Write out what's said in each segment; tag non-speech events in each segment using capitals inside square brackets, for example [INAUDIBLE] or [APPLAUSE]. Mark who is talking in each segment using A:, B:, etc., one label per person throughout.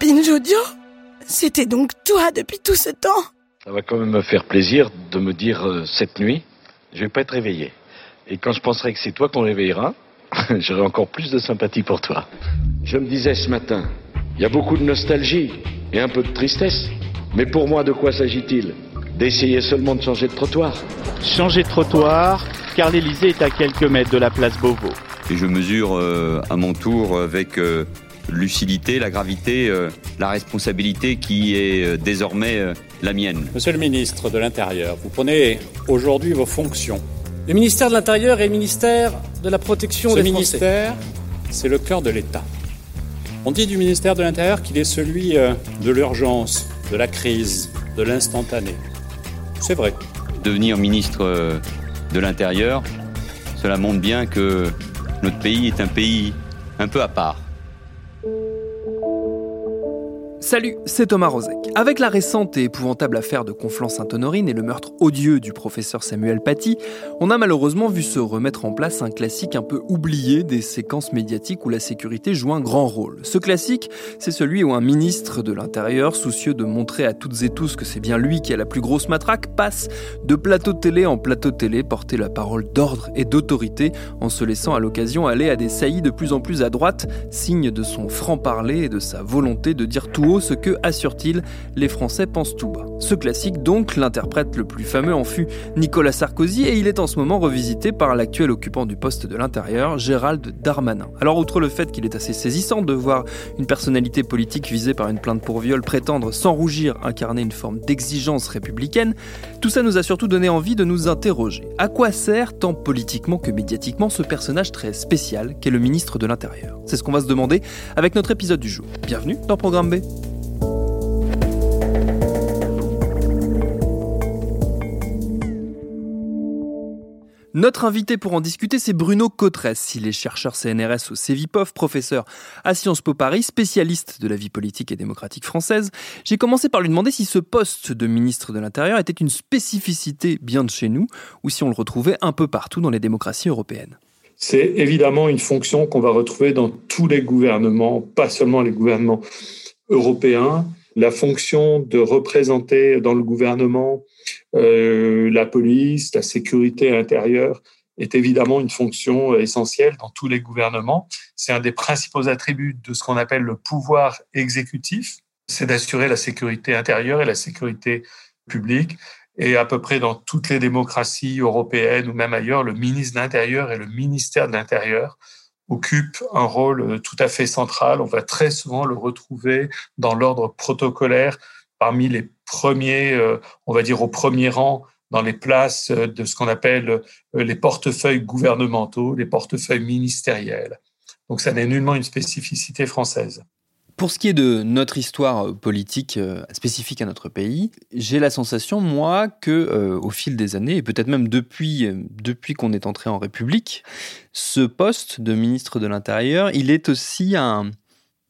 A: Binge Audio C'était donc toi depuis tout ce temps
B: Ça va quand même me faire plaisir de me dire euh, cette nuit, je vais pas être réveillé. Et quand je penserai que c'est toi qu'on réveillera, [LAUGHS] j'aurai encore plus de sympathie pour toi. Je me disais ce matin, il y a beaucoup de nostalgie et un peu de tristesse. Mais pour moi, de quoi s'agit-il? D'essayer seulement de changer de trottoir
C: Changer de trottoir, car l'Elysée est à quelques mètres de la place Beauvau.
D: Et je mesure euh, à mon tour avec euh, lucidité, la gravité, euh, la responsabilité qui est euh, désormais euh, la mienne.
E: Monsieur le ministre de l'Intérieur, vous prenez aujourd'hui vos fonctions. Le ministère de l'Intérieur est le ministère de la protection
F: Ce
E: des
F: ministère,
E: c'est le cœur de l'État. On dit du ministère de l'Intérieur qu'il est celui de l'urgence, de la crise, de l'instantané. C'est vrai.
D: Devenir ministre de l'Intérieur, cela montre bien que notre pays est un pays un peu à part.
G: Salut, c'est Thomas Rozek. Avec la récente et épouvantable affaire de Conflans-Sainte-Honorine et le meurtre odieux du professeur Samuel Paty, on a malheureusement vu se remettre en place un classique un peu oublié des séquences médiatiques où la sécurité joue un grand rôle. Ce classique, c'est celui où un ministre de l'Intérieur, soucieux de montrer à toutes et tous que c'est bien lui qui a la plus grosse matraque, passe de plateau télé en plateau télé porter la parole d'ordre et d'autorité en se laissant à l'occasion aller à des saillies de plus en plus à droite, signe de son franc-parler et de sa volonté de dire tout haut ce que, assure-t-il, les Français pensent tout bas. Ce classique, donc, l'interprète le plus fameux en fut Nicolas Sarkozy et il est en ce moment revisité par l'actuel occupant du poste de l'Intérieur, Gérald Darmanin. Alors, outre le fait qu'il est assez saisissant de voir une personnalité politique visée par une plainte pour viol prétendre sans rougir incarner une forme d'exigence républicaine, tout ça nous a surtout donné envie de nous interroger. À quoi sert, tant politiquement que médiatiquement, ce personnage très spécial qu'est le ministre de l'Intérieur? C'est ce qu'on va se demander avec notre épisode du jour. Bienvenue dans Programme B. Notre invité pour en discuter, c'est Bruno Cotresse. Il est chercheur CNRS au CEVIPOF, professeur à Sciences Po Paris, spécialiste de la vie politique et démocratique française. J'ai commencé par lui demander si ce poste de ministre de l'Intérieur était une spécificité bien de chez nous ou si on le retrouvait un peu partout dans les démocraties européennes.
F: C'est évidemment une fonction qu'on va retrouver dans tous les gouvernements, pas seulement les gouvernements européens. La fonction de représenter dans le gouvernement euh, la police, la sécurité intérieure est évidemment une fonction essentielle dans tous les gouvernements. C'est un des principaux attributs de ce qu'on appelle le pouvoir exécutif, c'est d'assurer la sécurité intérieure et la sécurité publique. Et à peu près dans toutes les démocraties européennes ou même ailleurs, le ministre de l'Intérieur et le ministère de l'Intérieur occupent un rôle tout à fait central. On va très souvent le retrouver dans l'ordre protocolaire parmi les premiers, euh, on va dire au premier rang dans les places de ce qu'on appelle euh, les portefeuilles gouvernementaux, les portefeuilles ministériels. Donc ça n'est nullement une spécificité française.
G: Pour ce qui est de notre histoire politique euh, spécifique à notre pays, j'ai la sensation, moi, que euh, au fil des années, et peut-être même depuis, euh, depuis qu'on est entré en République, ce poste de ministre de l'Intérieur, il est aussi un,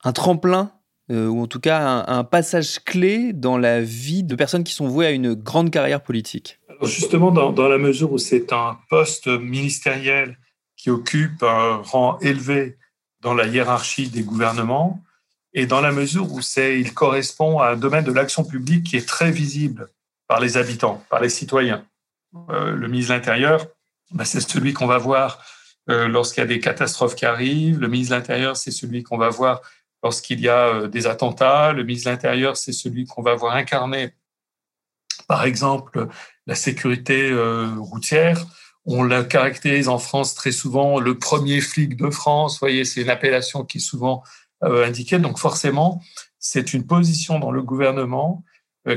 G: un tremplin ou en tout cas un, passage clé dans la vie de personnes qui sont vouées à une grande carrière politique
F: Justement, dans, la mesure où c'est un poste ministériel qui occupe un rang élevé dans la hiérarchie des gouvernements, et dans la mesure où il correspond à un domaine de l'action publique qui est très visible par les habitants, par les citoyens. Euh, le ministre de l'Intérieur, ben c'est celui qu'on va voir euh, lorsqu'il y a des catastrophes qui arrivent. Le ministre de l'Intérieur, c'est celui qu'on va voir lorsqu'il y a euh, des attentats. Le ministre de l'Intérieur, c'est celui qu'on va voir incarner, par exemple, la sécurité euh, routière. On la caractérise en France très souvent le premier flic de France. Vous voyez, c'est une appellation qui est souvent euh, indiquée. Donc forcément, c'est une position dans le gouvernement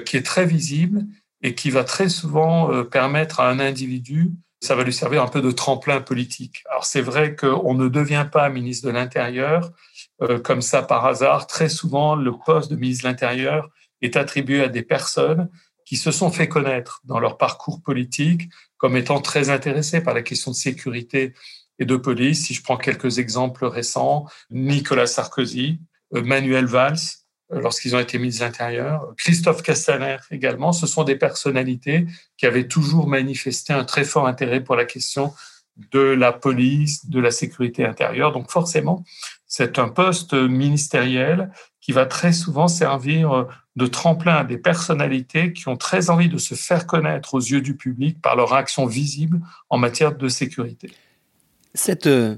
F: qui est très visible et qui va très souvent permettre à un individu ça va lui servir un peu de tremplin politique. Alors c'est vrai qu'on ne devient pas ministre de l'Intérieur euh, comme ça par hasard. Très souvent, le poste de ministre de l'Intérieur est attribué à des personnes qui se sont fait connaître dans leur parcours politique comme étant très intéressées par la question de sécurité et de police. Si je prends quelques exemples récents, Nicolas Sarkozy, euh, Manuel Valls, euh, lorsqu'ils ont été ministres de l'Intérieur, Christophe Castaner également, ce sont des personnalités qui avaient toujours manifesté un très fort intérêt pour la question de la police, de la sécurité intérieure. Donc forcément, c'est un poste ministériel qui va très souvent servir de tremplin à des personnalités qui ont très envie de se faire connaître aux yeux du public par leur action visible en matière de sécurité.
G: Cette euh,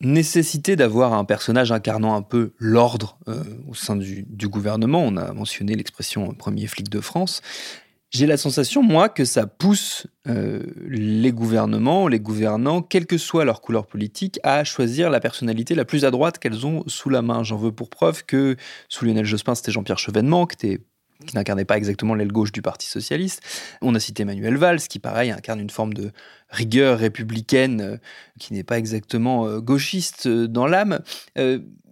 G: nécessité d'avoir un personnage incarnant un peu l'ordre euh, au sein du, gouvernement, on a mentionné l'expression premier flic de France, j'ai la sensation, moi, que ça pousse euh, les gouvernements, les gouvernants, quelle que soit leur couleur politique, à choisir la personnalité la plus à droite qu'elles ont sous la main. J'en veux pour preuve que sous Lionel Jospin, c'était Jean-Pierre Chevènement, qui n'incarnait pas exactement l'aile gauche du Parti socialiste. On a cité Emmanuel Valls, qui pareil incarne une forme de rigueur républicaine euh, qui n'est pas exactement euh, gauchiste dans l'âme.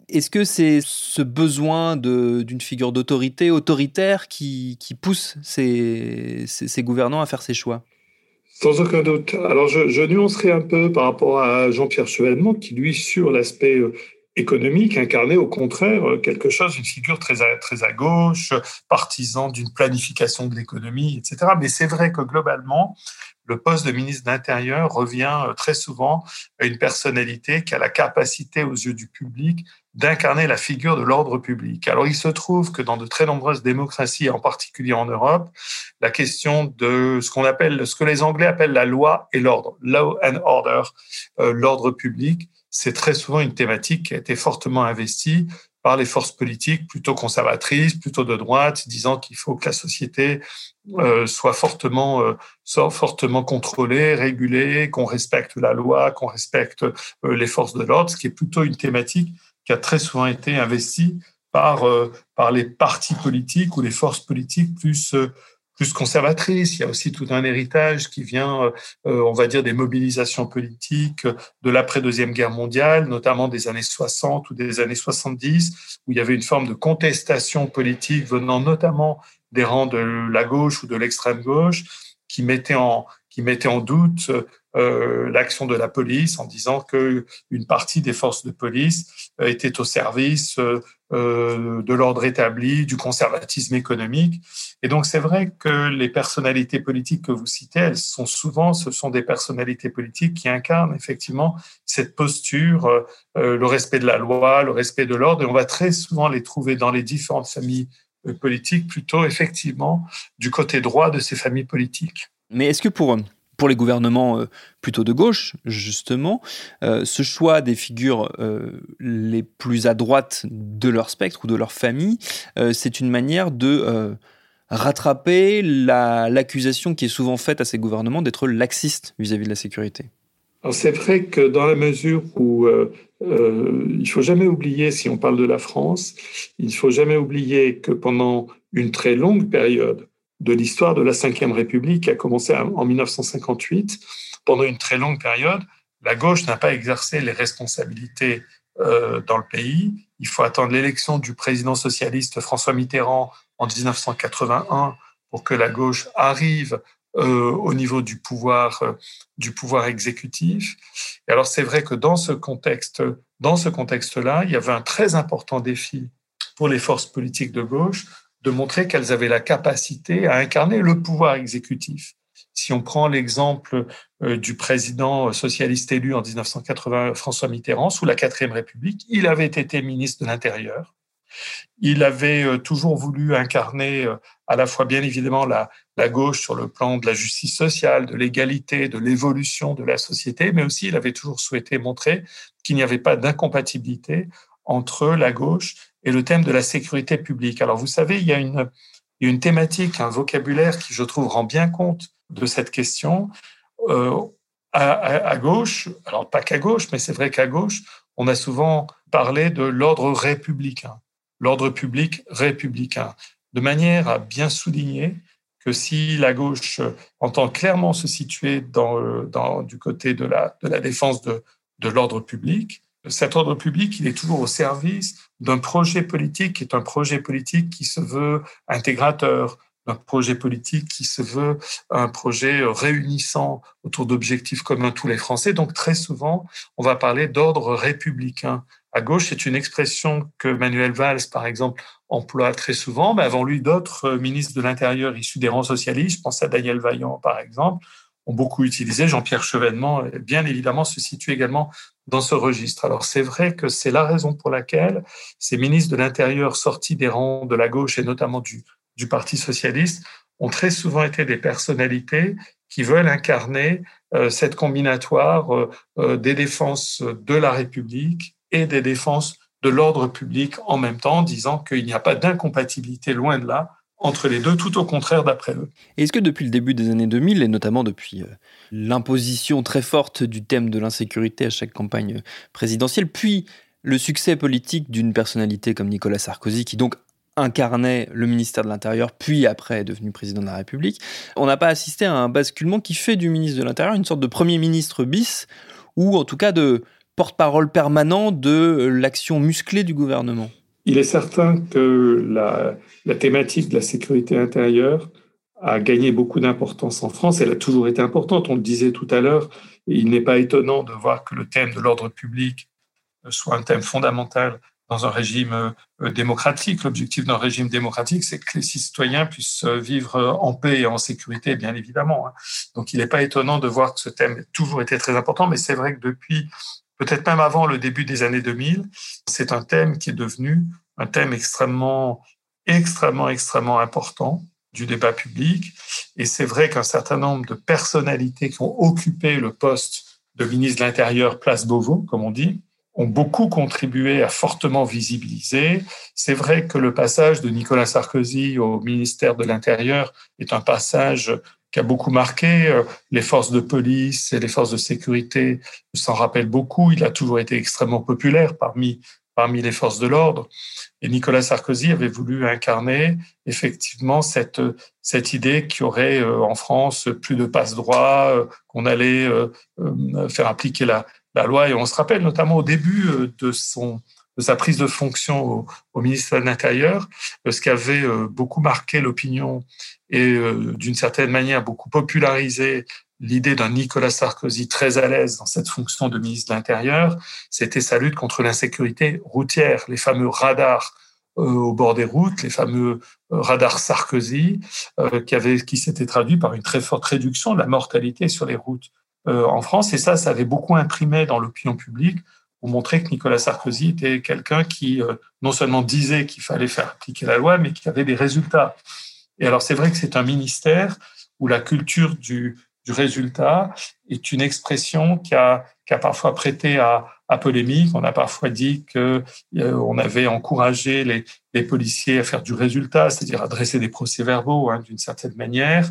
G: Est-ce que c'est ce besoin d'une figure d'autorité autoritaire qui, pousse ces, gouvernants à faire ces choix?
F: Sans aucun doute. Alors, je, nuancerai un peu par rapport à Jean-Pierre Chevènement, qui, lui, sur l'aspect euh, économique, incarnait au contraire euh, quelque chose, une figure très à, très à gauche, partisan d'une planification de l'économie, etc. Mais c'est vrai que globalement, le poste de ministre de l'Intérieur revient euh, très souvent à une personnalité qui a la capacité aux yeux du public d'incarner la figure de l'ordre public. Alors il se trouve que dans de très nombreuses démocraties, en particulier en Europe, la question de ce qu'on appelle, ce que les Anglais appellent la loi et l'ordre, law and order, euh, l'ordre public, c'est très souvent une thématique qui a été fortement investie par les forces politiques plutôt conservatrices, plutôt de droite, disant qu'il faut que la société euh, soit fortement, euh, soit fortement contrôlée, régulée, qu'on respecte la loi, qu'on respecte les forces de l'ordre, ce qui est plutôt une thématique qui a très souvent été investi par, euh, par les partis politiques ou les forces politiques plus, euh, plus conservatrices. Il y a aussi tout un héritage qui vient, euh, on va dire, des mobilisations politiques de l'après-deuxième guerre mondiale, notamment des années 60 ou des années 70, où il y avait une forme de contestation politique venant notamment des rangs de la gauche ou de l'extrême gauche, qui mettait en, qui mettait en doute euh, l'action de la police en disant que une partie des forces de police euh, était au service euh, de l'ordre établi, du conservatisme économique. Et donc c'est vrai que les personnalités politiques que vous citez, elles sont souvent, ce sont des personnalités politiques qui incarnent effectivement cette posture, le respect de la loi, le respect de l'ordre, et on va très souvent les trouver dans les différentes familles politiques, plutôt effectivement du côté droit de ces familles politiques.
G: Mais est-ce que pour pour les gouvernements euh, plutôt de gauche, justement, euh, ce choix des figures euh, les plus à droite de leur spectre ou de leur famille, c'est une manière de rattraper l'accusation qui est souvent faite à ces gouvernements d'être laxistes vis-à-vis de la sécurité.
F: C'est vrai que dans la mesure où il faut jamais oublier, si on parle de la France, il faut jamais oublier que pendant une très longue période, de l'histoire de la Ve République qui a commencé en 1958. Pendant une très longue période, la gauche n'a pas exercé les responsabilités euh, dans le pays. Il faut attendre l'élection du président socialiste François Mitterrand en 1981 pour que la gauche arrive euh, au niveau du pouvoir, euh, du pouvoir exécutif. Et alors c'est vrai que dans ce contexte, dans ce contexte-là, il y avait un très important défi pour les forces politiques de gauche de montrer qu'elles avaient la capacité à incarner le pouvoir exécutif. Si on prend l'exemple euh, du président socialiste élu en 1980, François Mitterrand, sous la quatrième République, il avait été ministre de l'Intérieur. Il avait euh, toujours voulu incarner euh, à la fois, bien évidemment, la, la gauche sur le plan de la justice sociale, de l'égalité, de l'évolution de la société, mais aussi il avait toujours souhaité montrer qu'il n'y avait pas d'incompatibilité entre la gauche et le thème de la sécurité publique. Alors, vous savez, il y a une, une thématique, un vocabulaire qui, je trouve, rend bien compte de cette question. Euh, à, gauche, alors pas qu'à gauche, mais c'est vrai qu'à gauche, on a souvent parlé de l'ordre républicain, l'ordre public républicain, de manière à bien souligner que si la gauche entend clairement se situer dans, du côté de la, de la défense de, de l'ordre public, cet ordre public, il est toujours au service d'un projet politique qui est un projet politique qui se veut intégrateur, un projet politique qui se veut un projet réunissant autour d'objectifs communs tous les Français. Donc très souvent, on va parler d'ordre républicain. À gauche, c'est une expression que Manuel Valls, par exemple, emploie très souvent, mais avant lui, d'autres ministres de l'Intérieur issus des rangs socialistes, je pense à Daniel Vaillant, par exemple, ont beaucoup utilisé. Jean-Pierre Chevènement, bien évidemment, se situe également dans ce registre. Alors c'est vrai que c'est la raison pour laquelle ces ministres de l'Intérieur sortis des rangs de la gauche et notamment du, du Parti socialiste ont très souvent été des personnalités qui veulent incarner euh, cette combinatoire euh, euh, des défenses de la République et des défenses de l'ordre public en même temps, disant qu'il n'y a pas d'incompatibilité loin de là entre les deux, tout au contraire d'après eux.
G: Est-ce que depuis le début des années 2000, et notamment depuis l'imposition très forte du thème de l'insécurité à chaque campagne présidentielle, puis le succès politique d'une personnalité comme Nicolas Sarkozy, qui donc incarnait le ministère de l'Intérieur, puis après est devenu président de la République, on n'a pas assisté à un basculement qui fait du ministre de l'Intérieur une sorte de Premier ministre bis, ou en tout cas de porte-parole permanent de l'action musclée du gouvernement?
F: Il est certain que la, thématique de la sécurité intérieure a gagné beaucoup d'importance en France. Elle a toujours été importante. On le disait tout à l'heure. Il n'est pas étonnant de voir que le thème de l'ordre public soit un thème fondamental dans un régime euh, démocratique. L'objectif d'un régime démocratique, c'est que les citoyens puissent vivre en paix et en sécurité, bien évidemment. Hein. Donc, il n'est pas étonnant de voir que ce thème a toujours été très important, mais c'est vrai que depuis, peut-être même avant le début des années 2000, c'est un thème qui est devenu un thème extrêmement, extrêmement, extrêmement important du débat public. Et c'est vrai qu'un certain nombre de personnalités qui ont occupé le poste de ministre de l'Intérieur, place Beauvau, comme on dit, ont beaucoup contribué à fortement visibiliser. C'est vrai que le passage de Nicolas Sarkozy au ministère de l'Intérieur est un passage qui a beaucoup marqué. Euh, les forces de police et les forces de sécurité s'en rappellent beaucoup. Il a toujours été extrêmement populaire parmi, parmi les forces de l'ordre. Et Nicolas Sarkozy avait voulu incarner effectivement cette, cette idée qu'il y aurait euh, en France plus de passe-droit, euh, qu'on allait faire appliquer la, la loi. Et on se rappelle notamment au début de, son, de sa prise de fonction au, ministère de l'Intérieur, euh, ce qui avait euh, beaucoup marqué l'opinion et d'une certaine manière beaucoup popularisé l'idée d'un Nicolas Sarkozy très à l'aise dans cette fonction de ministre de l'Intérieur, c'était sa lutte contre l'insécurité routière, les fameux radars au bord des routes, les fameux radars Sarkozy, qui, qui s'étaient traduits par une très forte réduction de la mortalité sur les routes euh, en France. Et ça, ça avait beaucoup imprimé dans l'opinion publique pour montrer que Nicolas Sarkozy était quelqu'un qui euh, non seulement disait qu'il fallait faire appliquer la loi, mais qui avait des résultats. Et alors, c'est vrai que c'est un ministère où la culture du, du résultat est une expression qui a, qui a parfois prêté à, à polémique. On a parfois dit que euh, on avait encouragé les, les, policiers à faire du résultat, c'est-à-dire à dresser des procès-verbaux hein, d'une certaine manière.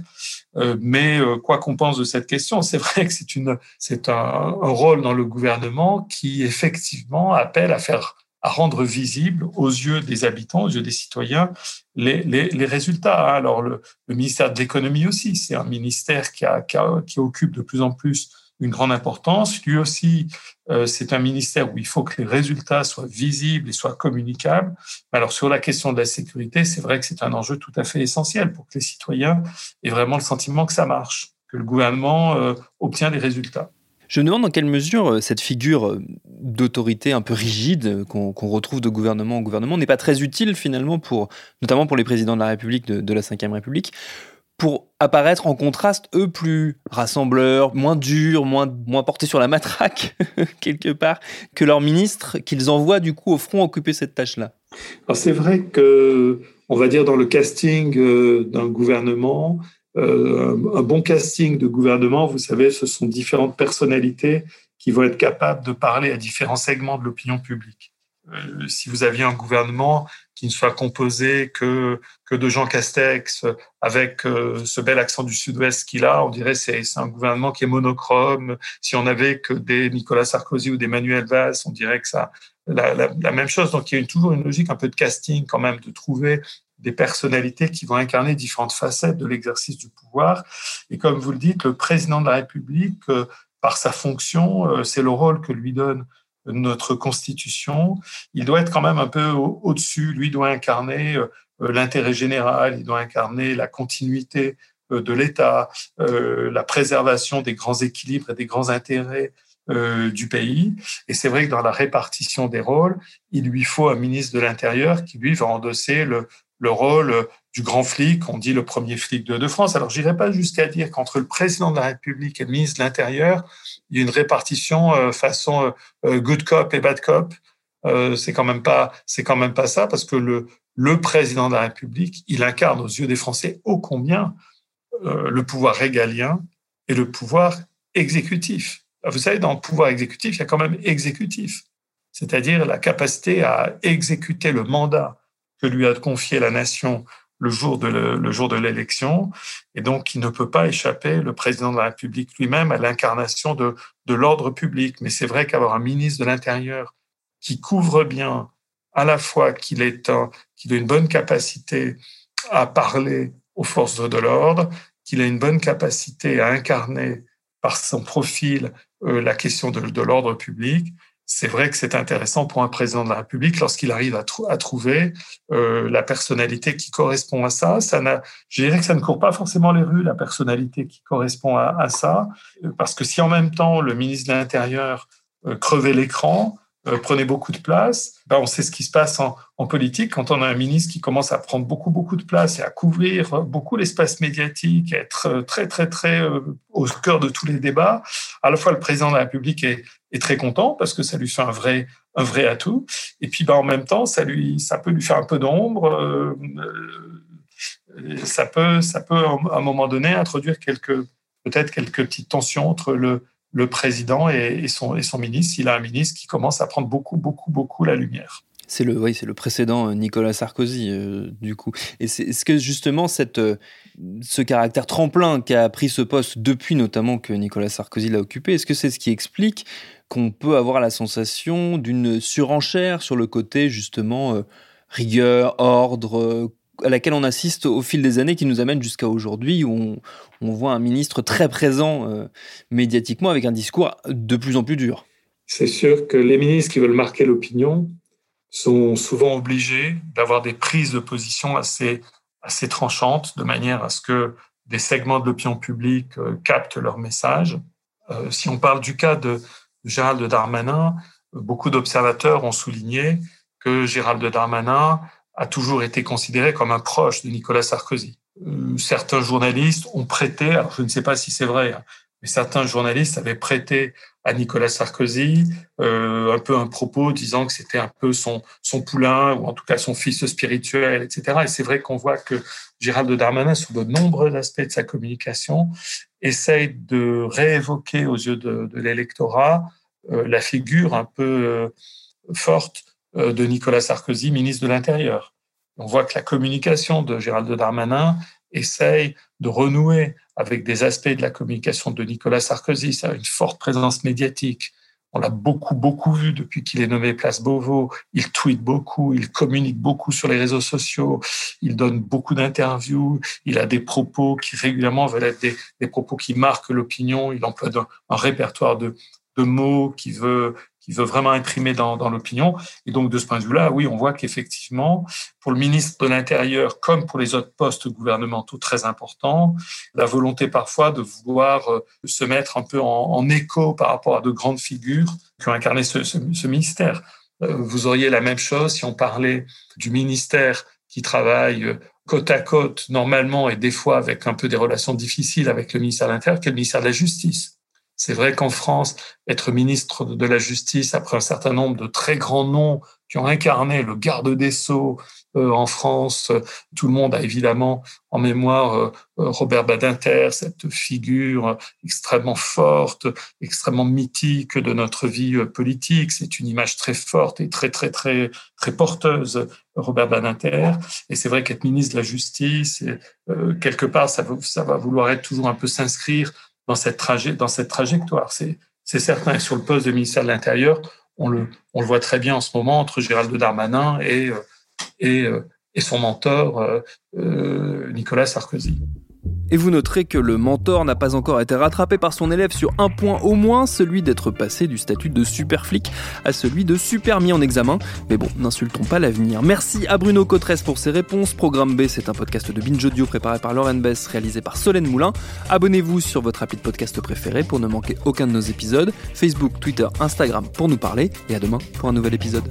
F: Euh, mais euh, quoi qu'on pense de cette question, c'est vrai que c'est une, c'est un, un, rôle dans le gouvernement qui effectivement appelle à faire à rendre visible aux yeux des habitants, aux yeux des citoyens, les, les, les résultats. Alors le, le ministère de l'économie aussi, c'est un ministère qui, a, qui, a, qui occupe de plus en plus une grande importance. Lui aussi, euh, c'est un ministère où il faut que les résultats soient visibles et soient communicables. Alors sur la question de la sécurité, c'est vrai que c'est un enjeu tout à fait essentiel pour que les citoyens aient vraiment le sentiment que ça marche, que le gouvernement euh, obtient des résultats.
G: Je me demande dans quelle mesure euh, cette figure d'autorité un peu rigide qu'on retrouve de gouvernement en gouvernement n'est pas très utile finalement pour, notamment pour les présidents de la République, de, la Ve République, pour apparaître en contraste, eux, plus rassembleurs, moins durs, moins, moins portés sur la matraque, [LAUGHS] quelque part, que leurs ministres qu'ils envoient du coup au front occuper cette tâche-là.
F: Alors c'est vrai que, on va dire, dans le casting euh, d'un gouvernement, euh, un bon casting de gouvernement, vous savez, ce sont différentes personnalités qui vont être capables de parler à différents segments de l'opinion publique. Euh, si vous aviez un gouvernement qui ne soit composé que, que de Jean Castex avec euh, ce bel accent du sud-ouest qu'il a, on dirait c'est c'est un gouvernement qui est monochrome. Si on avait que des Nicolas Sarkozy ou des Manuel Valls, on dirait que ça la, même chose. Donc il y a toujours une logique un peu de casting quand même, de trouver des personnalités qui vont incarner différentes facettes de l'exercice du pouvoir. Et comme vous le dites, le président de la République, euh, par sa fonction, euh, c'est le rôle que lui donne notre Constitution. Il doit être quand même un peu au-dessus. Lui doit incarner euh, l'intérêt général, il doit incarner la continuité de l'État, la préservation des grands équilibres et des grands intérêts du pays. Et c'est vrai que dans la répartition des rôles, il lui faut un ministre de l'Intérieur qui, lui, va endosser le, le rôle du grand flic, on dit le premier flic de, France. Alors, j'irai pas jusqu'à dire qu'entre le président de la République et le ministre de l'Intérieur, il y a une répartition euh, façon euh, euh, good cop et bad cop. c'est quand même pas, c'est quand même pas ça, parce que le, le président de la République, il incarne aux yeux des Français ô combien le pouvoir régalien et le pouvoir exécutif. Vous savez, dans le pouvoir exécutif, il y a quand même exécutif, c'est-à-dire la capacité à exécuter le mandat que lui a confié la nation le jour de le, jour de l'élection, et donc il ne peut pas échapper, le président de la République lui-même, à l'incarnation de, de l'ordre public. Mais c'est vrai qu'avoir un ministre de l'Intérieur qui couvre bien à la fois qu'il est qu'il a une bonne capacité à parler aux forces de l'ordre, qu'il a une bonne capacité à incarner par son profil euh, la question de, de l'ordre public, c'est vrai que c'est intéressant pour un président de la République lorsqu'il arrive à, trouver euh, la personnalité qui correspond à ça. Ça n'a, je dirais que ça ne court pas forcément les rues, la personnalité qui correspond à, à ça, parce que si en même temps le ministre de l'Intérieur euh, crevait l'écran, euh, prenait beaucoup de place. On sait ce qui se passe en, politique quand on a un ministre qui commence à prendre beaucoup, beaucoup de place et à couvrir beaucoup l'espace médiatique, à être euh, très, très, très euh, au cœur de tous les débats. À la fois, le président de la République est, très content parce que ça lui fait un vrai, un vrai atout. Et puis, ben, en même temps, ça, lui, ça peut lui faire un peu d'ombre. ça peut, ça peut, à un moment donné, introduire quelques, peut-être quelques petites tensions entre le, le président et, son, ministre. Il a un ministre qui commence à prendre beaucoup, beaucoup, beaucoup la lumière.
G: C'est le, oui, c'est le précédent euh, Nicolas Sarkozy, euh, du coup. Et est-ce que justement cette, euh, ce caractère tremplin qui a pris ce poste depuis notamment que Nicolas Sarkozy l'a occupé, est-ce que c'est ce qui explique qu'on peut avoir la sensation d'une surenchère sur le côté justement rigueur, ordre, à laquelle on assiste au fil des années qui nous amène jusqu'à aujourd'hui où on, voit un ministre très présent euh, médiatiquement avec un discours de plus en plus dur.
F: C'est sûr que les ministres qui veulent marquer l'opinion sont souvent obligés d'avoir des prises de position assez, assez tranchantes de manière à ce que des segments de l'opinion publique euh, captent leur message. Euh, si on parle du cas de Gérald Darmanin, beaucoup d'observateurs ont souligné que Gérald Darmanin a toujours été considéré comme un proche de Nicolas Sarkozy. Euh, certains journalistes ont prêté, alors je ne sais pas si c'est vrai, hein, mais certains journalistes avaient prêté à Nicolas Sarkozy euh, un peu un propos disant que c'était un peu son, son poulain ou en tout cas son fils spirituel, etc. Et c'est vrai qu'on voit que Gérald Darmanin, sur de nombreux aspects de sa communication, essaye de réévoquer aux yeux de, l'électorat euh, la figure un peu forte de Nicolas Sarkozy, ministre de l'Intérieur. On voit que la communication de Gérald Darmanin essaye de renouer avec des aspects de la communication de Nicolas Sarkozy. Ça a une forte présence médiatique. On l'a beaucoup, beaucoup vu depuis qu'il est nommé Place Beauvau. Il tweet beaucoup, il communique beaucoup sur les réseaux sociaux, il donne beaucoup d'interviews, il a des propos qui régulièrement veulent être des, propos qui marquent l'opinion. Il emploie un, répertoire de, de mots qui veut qui veut vraiment imprimer dans, dans l'opinion. Et donc, de ce point de vue-là, oui, on voit qu'effectivement, pour le ministre de l'Intérieur, comme pour les autres postes gouvernementaux très importants, la volonté parfois de vouloir euh, se mettre un peu en, écho par rapport à de grandes figures qui ont incarné ce, ce, ministère. Euh, vous auriez la même chose si on parlait du ministère qui travaille euh, côte à côte normalement et des fois avec un peu des relations difficiles avec le ministère de l'Intérieur, qui est le ministère de la Justice. C'est vrai qu'en France, être ministre de la Justice, après un certain nombre de très grands noms qui ont incarné le garde des Sceaux euh, en France, tout le monde a évidemment en mémoire euh, euh, Robert Badinter, cette figure extrêmement forte, extrêmement mythique de notre vie politique. C'est une image très forte et très, très, très, très porteuse, Robert Badinter. Et c'est vrai qu'être ministre de la Justice, quelque part, ça ça va vouloir être toujours un peu s'inscrire dans cette, trajectoire. C'est certain. Et sur le poste de ministère de l'Intérieur, on le, voit très bien en ce moment entre Gérald Darmanin et, euh, euh, et son mentor Nicolas Sarkozy.
G: Et vous noterez que le mentor n'a pas encore été rattrapé par son élève sur un point au moins, celui d'être passé du statut de super flic à celui de super mis en examen. Mais bon, n'insultons pas l'avenir. Merci à Bruno Cotresse pour ses réponses. Programme B, c'est un podcast de Binge Audio préparé par Lauren Bess, réalisé par Solène Moulin. Abonnez-vous sur votre appli de podcast préféré pour ne manquer aucun de nos épisodes. Facebook, Twitter, Instagram pour nous parler. Et à demain pour un nouvel épisode.